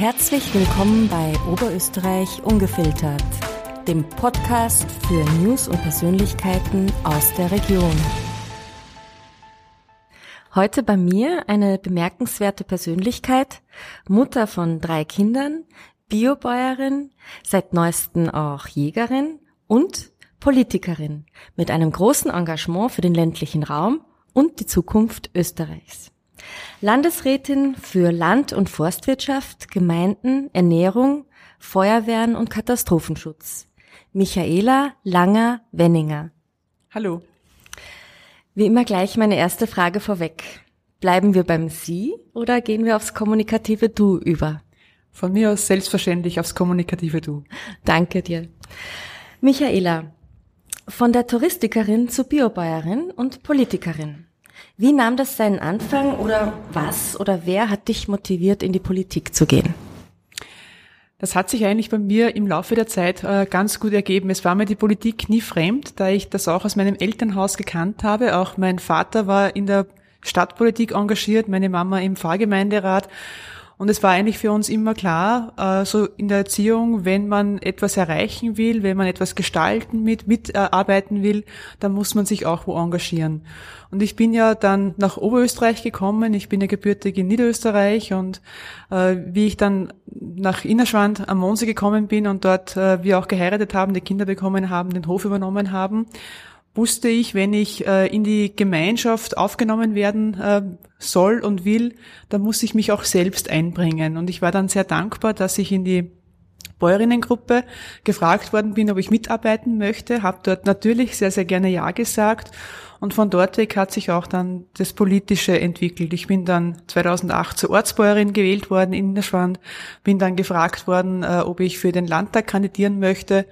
Herzlich willkommen bei Oberösterreich Ungefiltert, dem Podcast für News und Persönlichkeiten aus der Region. Heute bei mir eine bemerkenswerte Persönlichkeit, Mutter von drei Kindern, Biobäuerin, seit neuestem auch Jägerin und Politikerin mit einem großen Engagement für den ländlichen Raum und die Zukunft Österreichs. Landesrätin für Land- und Forstwirtschaft, Gemeinden, Ernährung, Feuerwehren und Katastrophenschutz. Michaela Langer-Wenninger. Hallo. Wie immer gleich meine erste Frage vorweg. Bleiben wir beim Sie oder gehen wir aufs kommunikative Du über? Von mir aus selbstverständlich aufs kommunikative Du. Danke dir. Michaela, von der Touristikerin zur Biobäuerin und Politikerin. Wie nahm das seinen Anfang oder was oder wer hat dich motiviert, in die Politik zu gehen? Das hat sich eigentlich bei mir im Laufe der Zeit äh, ganz gut ergeben. Es war mir die Politik nie fremd, da ich das auch aus meinem Elternhaus gekannt habe. Auch mein Vater war in der Stadtpolitik engagiert, meine Mama im Pfarrgemeinderat. Und es war eigentlich für uns immer klar, äh, so in der Erziehung, wenn man etwas erreichen will, wenn man etwas gestalten mit, mitarbeiten will, dann muss man sich auch wo engagieren. Und ich bin ja dann nach Oberösterreich gekommen. Ich bin ja gebürtig in Niederösterreich und äh, wie ich dann nach Innerschwand am Monsee gekommen bin und dort äh, wir auch geheiratet haben, die Kinder bekommen haben, den Hof übernommen haben, wusste ich, wenn ich äh, in die Gemeinschaft aufgenommen werden äh, soll und will, dann muss ich mich auch selbst einbringen. Und ich war dann sehr dankbar, dass ich in die Bäuerinnengruppe gefragt worden bin, ob ich mitarbeiten möchte, habe dort natürlich sehr, sehr gerne Ja gesagt und von dort weg hat sich auch dann das Politische entwickelt. Ich bin dann 2008 zur Ortsbäuerin gewählt worden in Innerschwand, bin dann gefragt worden, äh, ob ich für den Landtag kandidieren möchte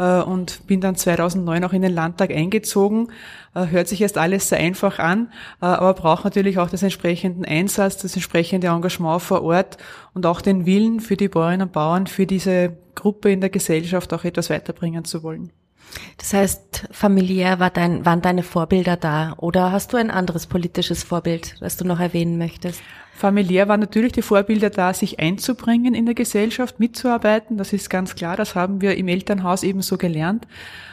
äh, und bin dann 2009 auch in den Landtag eingezogen. Äh, hört sich erst alles sehr einfach an, aber braucht natürlich auch das entsprechenden Einsatz, das entsprechende Engagement vor Ort und auch den Willen für die Bäuerinnen und Bauern, für diese Gruppe in der Gesellschaft auch etwas weiterbringen zu wollen. Das heißt, familiär war dein, waren deine Vorbilder da oder hast du ein anderes politisches Vorbild, das du noch erwähnen möchtest? Familiär waren natürlich die Vorbilder da, sich einzubringen in der Gesellschaft, mitzuarbeiten. Das ist ganz klar, das haben wir im Elternhaus ebenso gelernt.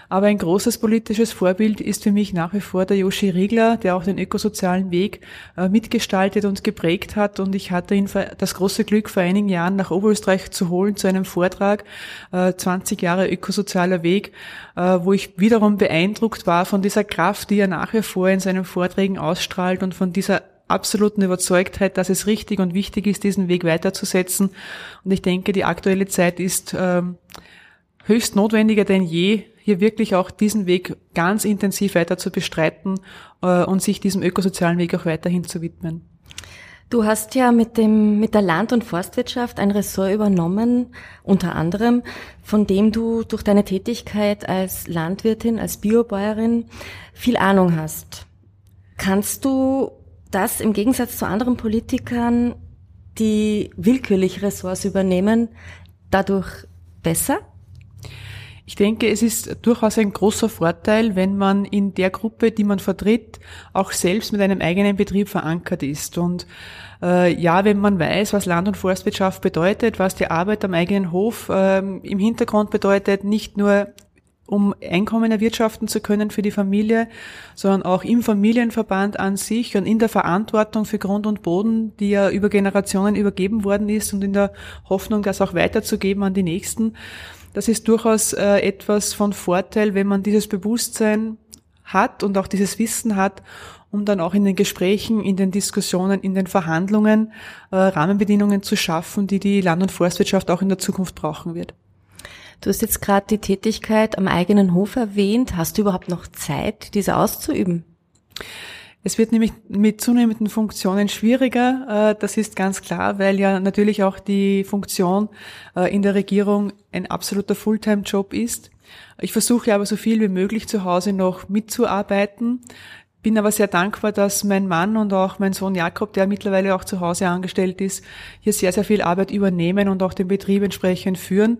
Aber ein großes politisches Vorbild ist für mich nach wie vor der Joshi Riegler, der auch den ökosozialen Weg äh, mitgestaltet und geprägt hat. Und ich hatte ihn das große Glück, vor einigen Jahren nach Oberösterreich zu holen zu einem Vortrag, 20 äh, Jahre ökosozialer Weg, äh, wo ich wiederum beeindruckt war von dieser Kraft, die er nach wie vor in seinen Vorträgen ausstrahlt und von dieser absoluten Überzeugtheit, dass es richtig und wichtig ist, diesen Weg weiterzusetzen. Und ich denke, die aktuelle Zeit ist ähm, höchst notwendiger denn je, hier wirklich auch diesen Weg ganz intensiv weiter zu bestreiten äh, und sich diesem ökosozialen Weg auch weiterhin zu widmen. Du hast ja mit dem, mit der Land- und Forstwirtschaft ein Ressort übernommen, unter anderem, von dem du durch deine Tätigkeit als Landwirtin, als Biobäuerin viel Ahnung hast. Kannst du das im Gegensatz zu anderen Politikern, die willkürlich Ressorts übernehmen, dadurch besser? Ich denke, es ist durchaus ein großer Vorteil, wenn man in der Gruppe, die man vertritt, auch selbst mit einem eigenen Betrieb verankert ist. Und äh, ja, wenn man weiß, was Land- und Forstwirtschaft bedeutet, was die Arbeit am eigenen Hof äh, im Hintergrund bedeutet, nicht nur um Einkommen erwirtschaften zu können für die Familie, sondern auch im Familienverband an sich und in der Verantwortung für Grund und Boden, die ja über Generationen übergeben worden ist und in der Hoffnung, das auch weiterzugeben an die Nächsten. Das ist durchaus äh, etwas von Vorteil, wenn man dieses Bewusstsein hat und auch dieses Wissen hat, um dann auch in den Gesprächen, in den Diskussionen, in den Verhandlungen äh, Rahmenbedingungen zu schaffen, die die Land- und Forstwirtschaft auch in der Zukunft brauchen wird. Du hast jetzt gerade die Tätigkeit am eigenen Hof erwähnt. Hast du überhaupt noch Zeit, diese auszuüben? Es wird nämlich mit zunehmenden Funktionen schwieriger. Äh, das ist ganz klar, weil ja natürlich auch die Funktion äh, in der Regierung ein absoluter Fulltime-Job ist. Ich versuche aber so viel wie möglich zu Hause noch mitzuarbeiten bin aber sehr dankbar, dass mein Mann und auch mein Sohn Jakob, der mittlerweile auch zu Hause angestellt ist, hier sehr, sehr viel Arbeit übernehmen und auch den Betrieb entsprechend führen.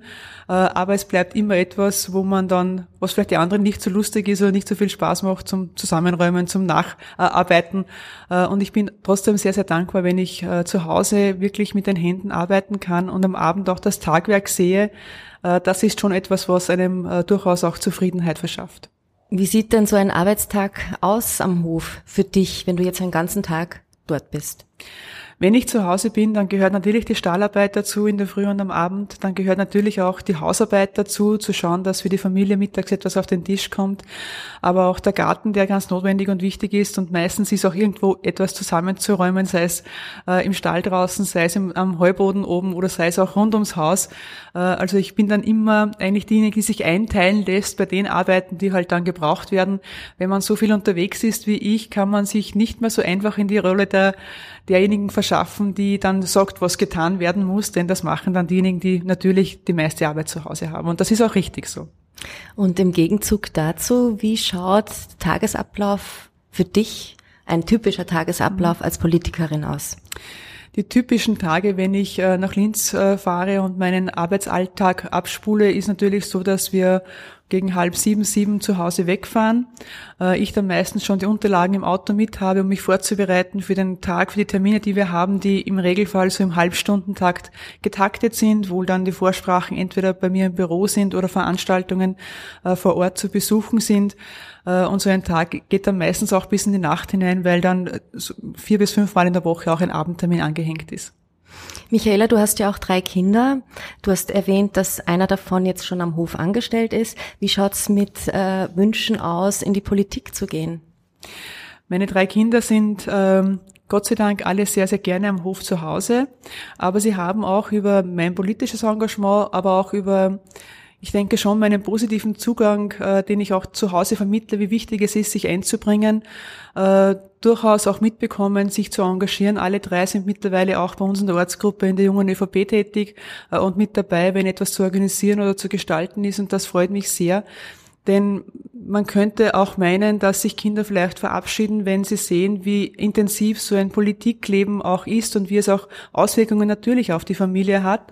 Äh, aber es bleibt immer etwas, wo man dann, was vielleicht die anderen nicht so lustig ist oder nicht so viel Spaß macht zum Zusammenräumen, zum Nacharbeiten. Äh, und ich bin trotzdem sehr, sehr dankbar, wenn ich äh, zu Hause wirklich mit den Händen arbeiten kann und am Abend auch das Tagwerk sehe. Das ist schon etwas, was einem durchaus auch Zufriedenheit verschafft. Wie sieht denn so ein Arbeitstag aus am Hof für dich, wenn du jetzt einen ganzen Tag dort bist? Wenn ich zu Hause bin, dann gehört natürlich die Stahlarbeit dazu in der Früh und am Abend. Dann gehört natürlich auch die Hausarbeit dazu, zu schauen, dass für die Familie mittags etwas auf den Tisch kommt. Aber auch der Garten, der ganz notwendig und wichtig ist. Und meistens ist auch irgendwo etwas zusammenzuräumen, sei es äh, im Stall draußen, sei es im, am Heuboden oben oder sei es auch rund ums Haus. Äh, also ich bin dann immer eigentlich diejenige, die sich einteilen lässt bei den Arbeiten, die halt dann gebraucht werden. Wenn man so viel unterwegs ist wie ich, kann man sich nicht mehr so einfach in die Rolle der derjenigen verschaffen, die dann sagt, was getan werden muss, denn das machen dann diejenigen, die natürlich die meiste Arbeit zu Hause haben. Und das ist auch richtig so. Und im Gegenzug dazu, wie schaut Tagesablauf für dich, ein typischer Tagesablauf als Politikerin aus? die typischen Tage, wenn ich äh, nach Linz äh, fahre und meinen Arbeitsalltag abspule, ist natürlich so, dass wir gegen halb sieben, sieben zu Hause wegfahren. Äh, ich dann meistens schon die Unterlagen im Auto mit habe, um mich vorzubereiten für den Tag, für die Termine, die wir haben, die im Regelfall so im Halbstundentakt getaktet sind, wo dann die Vorsprachen entweder bei mir im Büro sind oder Veranstaltungen äh, vor Ort zu besuchen sind. Äh, und so ein Tag geht dann meistens auch bis in die Nacht hinein, weil dann vier bis fünf Mal in der Woche auch ein Abendtermin angehängt ist. Michaela, du hast ja auch drei Kinder. Du hast erwähnt, dass einer davon jetzt schon am Hof angestellt ist. Wie schaut's mit äh, Wünschen aus, in die Politik zu gehen? Meine drei Kinder sind ähm, Gott sei Dank alle sehr, sehr gerne am Hof zu Hause. Aber sie haben auch über mein politisches Engagement, aber auch über ich denke schon meinen positiven Zugang, äh, den ich auch zu Hause vermittle, wie wichtig es ist, sich einzubringen, äh, durchaus auch mitbekommen, sich zu engagieren. Alle drei sind mittlerweile auch bei uns in der Ortsgruppe in der jungen ÖVP tätig äh, und mit dabei, wenn etwas zu organisieren oder zu gestalten ist. Und das freut mich sehr. Denn man könnte auch meinen, dass sich Kinder vielleicht verabschieden, wenn sie sehen, wie intensiv so ein Politikleben auch ist und wie es auch Auswirkungen natürlich auf die Familie hat.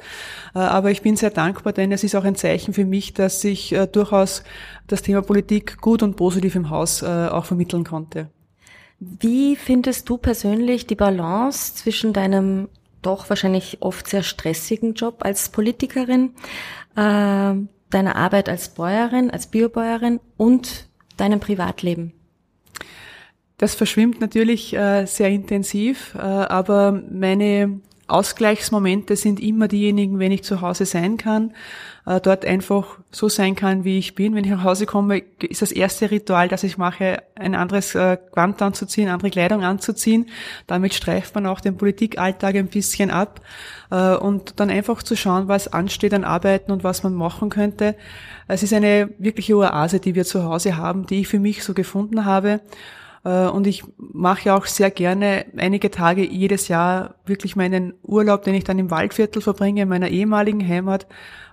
Äh, aber ich bin sehr dankbar, denn es ist auch ein Zeichen für mich, dass ich äh, durchaus das Thema Politik gut und positiv im Haus äh, auch vermitteln konnte. Wie findest du persönlich die Balance zwischen deinem doch wahrscheinlich oft sehr stressigen Job als Politikerin, deiner Arbeit als Bäuerin, als Biobäuerin und deinem Privatleben? Das verschwimmt natürlich äh, sehr intensiv, äh, aber meine Ausgleichsmomente sind immer diejenigen, wenn ich zu Hause sein kann, äh, dort einfach so sein kann, wie ich bin. Wenn ich nach Hause komme, ist das erste Ritual, das ich mache, ein anderes äh, Gewand anzuziehen, andere Kleidung anzuziehen. Damit streift man auch den Politikalltag ein bisschen ab äh, und dann einfach zu schauen, was ansteht an Arbeiten und was man machen könnte. Es ist eine wirkliche Oase, die wir zu Hause haben, die ich für mich so gefunden habe. Äh, und ich mache ja auch sehr gerne einige Tage jedes Jahr wirklich meinen Urlaub, den ich dann im Waldviertel verbringe, in meiner ehemaligen Heimat,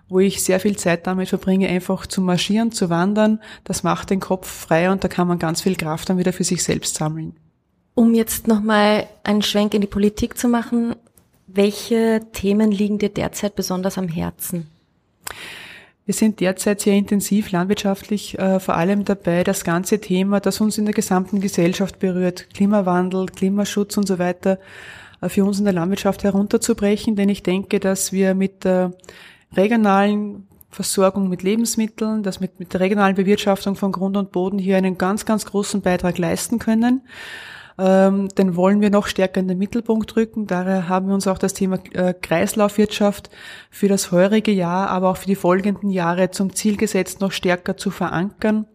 wo ich sehr viel Zeit damit verbringe, einfach zu marschieren, zu wandern. Das macht den Kopf frei und da kann man ganz viel Kraft dann wieder für sich selbst sammeln. Um jetzt nochmal einen Schwenk in die Politik zu machen, welche Themen liegen dir derzeit besonders am Herzen? Wir sind derzeit sehr intensiv landwirtschaftlich äh, vor allem dabei, das ganze Thema, das uns in der gesamten Gesellschaft berührt, Klimawandel, Klimaschutz und so weiter, äh, für uns in der Landwirtschaft herunterzubrechen. Denn ich denke, dass wir mit der regionalen Versorgung mit Lebensmitteln, dass mit, mit der regionalen Bewirtschaftung von Grund und Boden hier einen ganz, ganz großen Beitrag leisten können den wollen wir noch stärker in den Mittelpunkt rücken. Daher haben wir uns auch das Thema äh, Kreislaufwirtschaft für das heurige Jahr, aber auch für die folgenden Jahre zum Ziel gesetzt, noch stärker zu verankern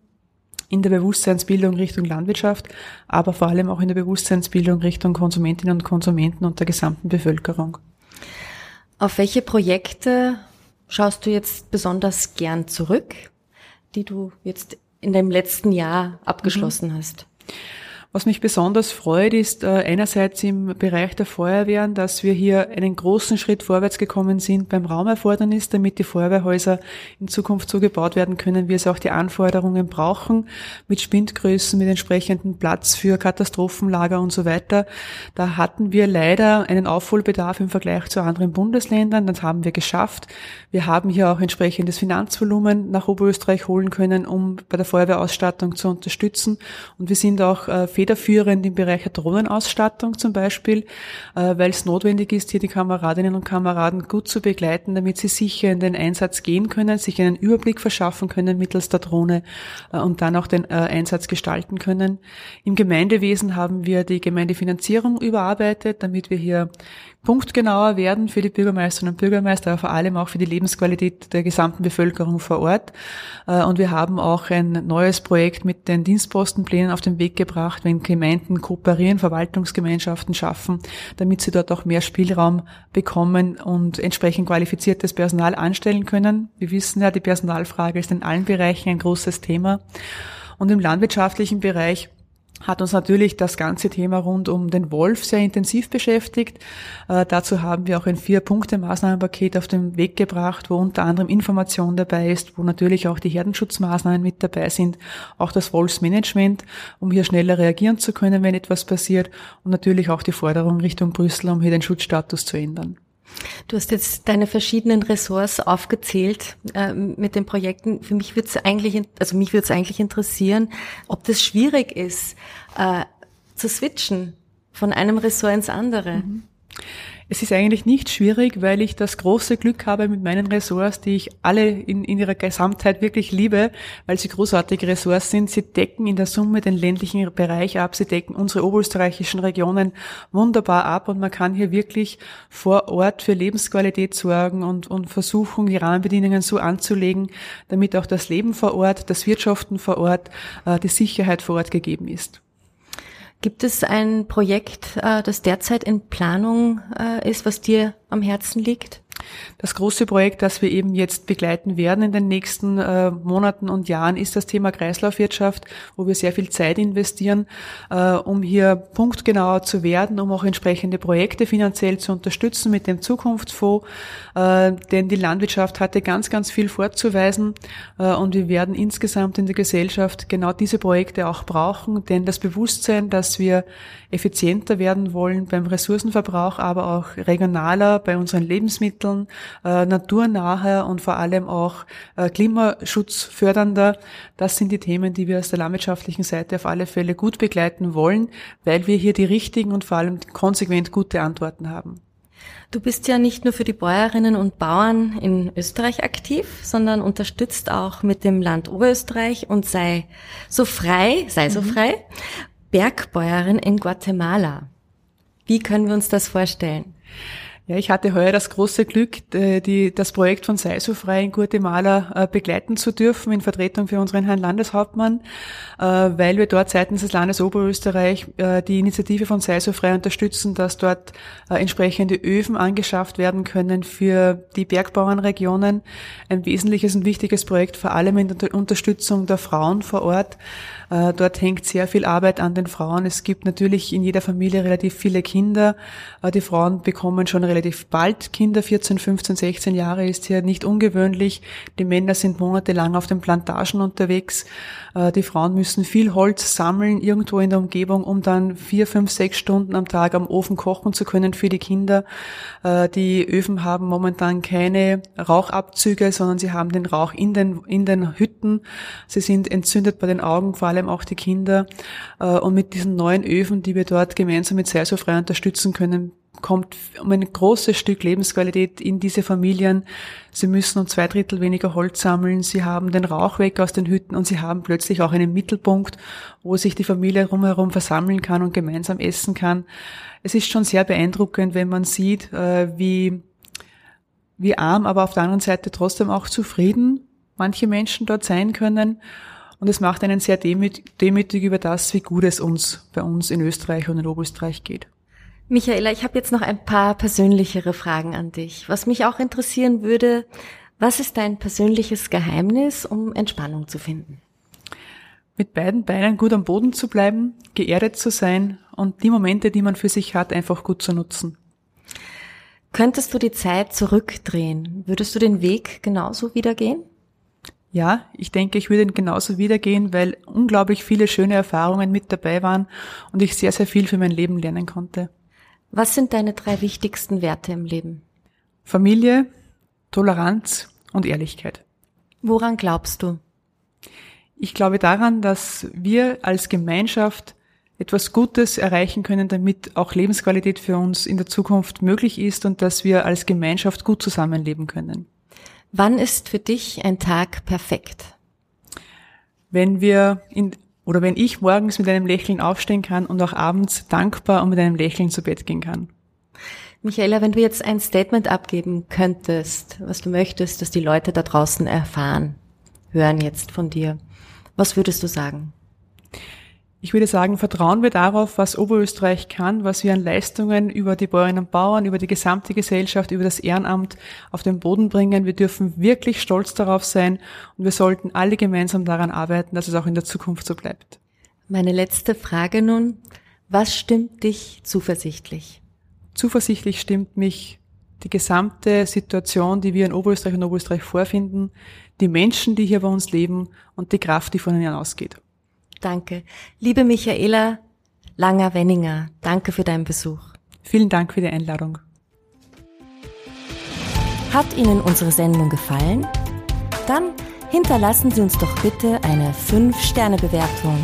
in der Bewusstseinsbildung Richtung Landwirtschaft, aber vor allem auch in der Bewusstseinsbildung Richtung Konsumentinnen und Konsumenten und der gesamten Bevölkerung. Auf welche Projekte schaust du jetzt besonders gern zurück, die du jetzt in deinem letzten Jahr abgeschlossen mhm. hast? Was mich besonders freut, ist äh, einerseits im Bereich der Feuerwehren, dass wir hier einen großen Schritt vorwärts gekommen sind beim Raumerfordernis, damit die Feuerwehrhäuser in Zukunft so gebaut werden können, wie es auch die Anforderungen brauchen, mit Spindgrößen, mit entsprechendem Platz für Katastrophenlager und so weiter. Da hatten wir leider einen Aufholbedarf im Vergleich zu anderen Bundesländern. Das haben wir geschafft. Wir haben hier auch entsprechendes Finanzvolumen nach Oberösterreich holen können, um bei der Feuerwehrausstattung zu unterstützen. Und wir sind auch äh, federführend im Bereich der Drohnenausstattung zum Beispiel, äh, weil es notwendig ist, hier die Kameradinnen und Kameraden gut zu begleiten, damit sie sicher in den Einsatz gehen können, sich einen Überblick verschaffen können mittels der Drohne äh, und dann auch den äh, Einsatz gestalten können. Im Gemeindewesen haben wir die Gemeindefinanzierung überarbeitet, damit wir hier punktgenauer werden für die Bürgermeisterinnen und Bürgermeister, aber vor allem auch für die Lebensqualität der gesamten Bevölkerung vor Ort. Und wir haben auch ein neues Projekt mit den Dienstpostenplänen auf den Weg gebracht, wenn Gemeinden kooperieren, Verwaltungsgemeinschaften schaffen, damit sie dort auch mehr Spielraum bekommen und entsprechend qualifiziertes Personal anstellen können. Wir wissen ja, die Personalfrage ist in allen Bereichen ein großes Thema. Und im landwirtschaftlichen Bereich hat uns natürlich das ganze Thema rund um den Wolf sehr intensiv beschäftigt. Äh, dazu haben wir auch ein Vier-Punkte-Maßnahmenpaket auf den Weg gebracht, wo unter anderem Information dabei ist, wo natürlich auch die Herdenschutzmaßnahmen mit dabei sind, auch das Wolfsmanagement, um hier schneller reagieren zu können, wenn etwas passiert und natürlich auch die Forderung Richtung Brüssel, um hier den Schutzstatus zu ändern. Du hast jetzt deine verschiedenen Ressorts aufgezählt äh, mit den Projekten. Für mich würde es eigentlich, also mich würde es eigentlich interessieren, ob das schwierig ist, äh, zu switchen von einem Ressort ins andere. Mhm. Es ist eigentlich nicht schwierig, weil ich das große Glück habe mit meinen Ressorts, die ich alle in, in ihrer Gesamtheit wirklich liebe, weil sie großartige Ressorts sind. Sie decken in der Summe den ländlichen Bereich ab, sie decken unsere oberösterreichischen Regionen wunderbar ab und man kann hier wirklich vor Ort für Lebensqualität sorgen und, und versuchen, die Rahmenbedingungen so anzulegen, damit auch das Leben vor Ort, das Wirtschaften vor Ort, äh, die Sicherheit vor Ort gegeben ist. Gibt es ein Projekt, äh, das derzeit in Planung äh, ist, was dir am Herzen liegt? Das große Projekt, das wir eben jetzt begleiten werden in den nächsten äh, Monaten und Jahren, ist das Thema Kreislaufwirtschaft, wo wir sehr viel Zeit investieren, äh, um hier punktgenauer zu werden, um auch entsprechende Projekte finanziell zu unterstützen mit dem Zukunftsfonds. Äh, denn die Landwirtschaft hatte ganz, ganz viel vorzuweisen äh, und wir werden insgesamt in der Gesellschaft genau diese Projekte auch brauchen, denn das Bewusstsein, dass wir effizienter werden wollen beim Ressourcenverbrauch, aber auch regionaler bei unseren Lebensmitteln, äh, naturnaher und vor allem auch äh, klimaschutzfördernder. Das sind die Themen, die wir aus der landwirtschaftlichen Seite auf alle Fälle gut begleiten wollen, weil wir hier die richtigen und vor allem konsequent gute Antworten haben. Du bist ja nicht nur für die Bäuerinnen und Bauern in Österreich aktiv, sondern unterstützt auch mit dem Land Oberösterreich und sei so frei, sei so mhm. frei, Bergbäuerin in Guatemala. Wie können wir uns das vorstellen? Ja, ich hatte heuer das große Glück, die, das Projekt von Sei frei in Guatemala äh, begleiten zu dürfen in Vertretung für unseren Herrn Landeshauptmann, äh, weil wir dort seitens des Landes Oberösterreich äh, die Initiative von Sei frei unterstützen, dass dort entsprechende Öfen angeschafft werden können für die Bergbauernregionen. Ein wesentliches und wichtiges Projekt, vor allem in der Unterstützung der Frauen vor Ort. Dort hängt sehr viel Arbeit an den Frauen. Es gibt natürlich in jeder Familie relativ viele Kinder. Die Frauen bekommen schon relativ bald Kinder, 14, 15, 16 Jahre ist hier nicht ungewöhnlich. Die Männer sind monatelang auf den Plantagen unterwegs. Äh, die Frauen müssen viel Holz sammeln irgendwo in der Umgebung, um dann vier, fünf, sechs Stunden am Tag am Ofen kochen zu können für die Kinder. Äh, die Öfen haben momentan keine Rauchabzüge, sondern sie haben den Rauch in den, in den Hütten. Sie sind entzündet bei den Augen, vor allem auch die Kinder. Äh, und mit diesen neuen Öfen, die wir dort gemeinsam mit Seilsofrei unterstützen können, kommt um ein großes Stück Lebensqualität in diese Familien. Sie müssen um zwei Drittel weniger Holz sammeln, sie haben den Rauch weg aus den Hütten und sie haben plötzlich auch einen Mittelpunkt, wo sich die Familie rumherum versammeln kann und gemeinsam essen kann. Es ist schon sehr beeindruckend, wenn man sieht, äh, wie, wie arm, aber auf der anderen Seite trotzdem auch zufrieden manche Menschen dort sein können. Und es macht einen sehr demütig über das, wie gut es uns bei uns in Österreich und in Oberösterreich geht. Michaela, ich habe jetzt noch ein paar persönlichere Fragen an dich. Was mich auch interessieren würde, was ist dein persönliches Geheimnis, um Entspannung zu finden? Mit beiden Beinen gut am Boden zu bleiben, geerdet zu sein und die Momente, die man für sich hat, einfach gut zu nutzen. Könntest du die Zeit zurückdrehen? Würdest du den Weg genauso wieder gehen? Ja, ich denke, ich würde ihn genauso wiedergehen, weil unglaublich viele schöne Erfahrungen mit dabei waren und ich sehr, sehr viel für mein Leben lernen konnte. Was sind deine drei wichtigsten Werte im Leben? Familie, Toleranz und Ehrlichkeit. Woran glaubst du? Ich glaube daran, dass wir als Gemeinschaft etwas Gutes erreichen können, damit auch Lebensqualität für uns in der Zukunft möglich ist und dass wir als Gemeinschaft gut zusammenleben können. Wann ist für dich ein Tag perfekt? Wenn wir in, oder wenn ich morgens mit einem Lächeln aufstehen kann und auch abends dankbar und mit einem Lächeln zu Bett gehen kann. Michaela, wenn du jetzt ein Statement abgeben könntest, was du möchtest, dass die Leute da draußen erfahren, hören jetzt von dir, was würdest du sagen? Ich würde sagen, vertrauen wir darauf, was Oberösterreich kann, was wir an Leistungen über die Bäuerinnen und Bauern, über die gesamte Gesellschaft, über das Ehrenamt auf den Boden bringen. Wir dürfen wirklich stolz darauf sein und wir sollten alle gemeinsam daran arbeiten, dass es auch in der Zukunft so bleibt. Meine letzte Frage nun. Was stimmt dich zuversichtlich? Zuversichtlich stimmt mich die gesamte Situation, die wir in Oberösterreich und Oberösterreich vorfinden, die Menschen, die hier bei uns leben und die Kraft, die von ihnen ausgeht. Danke. Liebe Michaela Langer-Wenninger, danke für deinen Besuch. Vielen Dank für die Einladung. Hat Ihnen unsere Sendung gefallen? Dann hinterlassen Sie uns doch bitte eine 5-Sterne-Bewertung